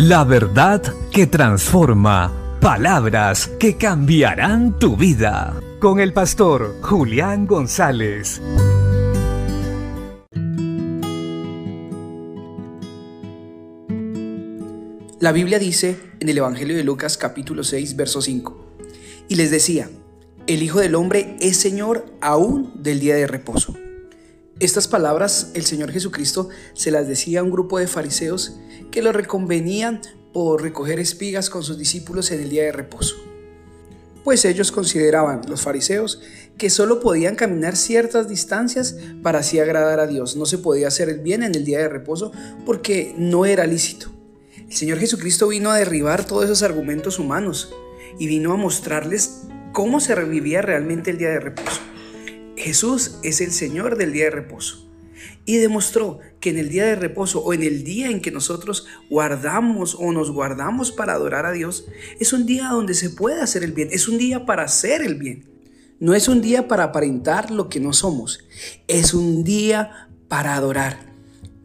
La verdad que transforma. Palabras que cambiarán tu vida. Con el pastor Julián González. La Biblia dice en el Evangelio de Lucas capítulo 6, verso 5, y les decía, el Hijo del Hombre es Señor aún del día de reposo. Estas palabras el Señor Jesucristo se las decía a un grupo de fariseos que lo reconvenían por recoger espigas con sus discípulos en el día de reposo. Pues ellos consideraban, los fariseos, que solo podían caminar ciertas distancias para así agradar a Dios. No se podía hacer el bien en el día de reposo porque no era lícito. El Señor Jesucristo vino a derribar todos esos argumentos humanos y vino a mostrarles cómo se revivía realmente el día de reposo. Jesús es el Señor del día de reposo. Y demostró que en el día de reposo o en el día en que nosotros guardamos o nos guardamos para adorar a Dios, es un día donde se puede hacer el bien, es un día para hacer el bien. No es un día para aparentar lo que no somos, es un día para adorar,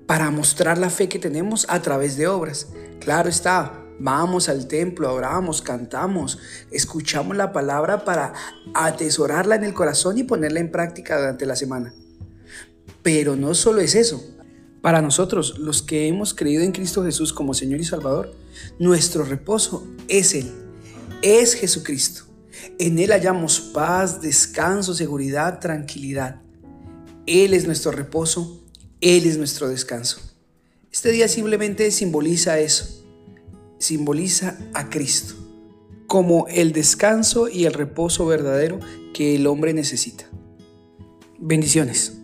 para mostrar la fe que tenemos a través de obras. Claro está, Vamos al templo, adoramos, cantamos, escuchamos la palabra para atesorarla en el corazón y ponerla en práctica durante la semana. Pero no solo es eso. Para nosotros, los que hemos creído en Cristo Jesús como Señor y Salvador, nuestro reposo es Él, es Jesucristo. En Él hallamos paz, descanso, seguridad, tranquilidad. Él es nuestro reposo, Él es nuestro descanso. Este día simplemente simboliza eso simboliza a Cristo como el descanso y el reposo verdadero que el hombre necesita. Bendiciones.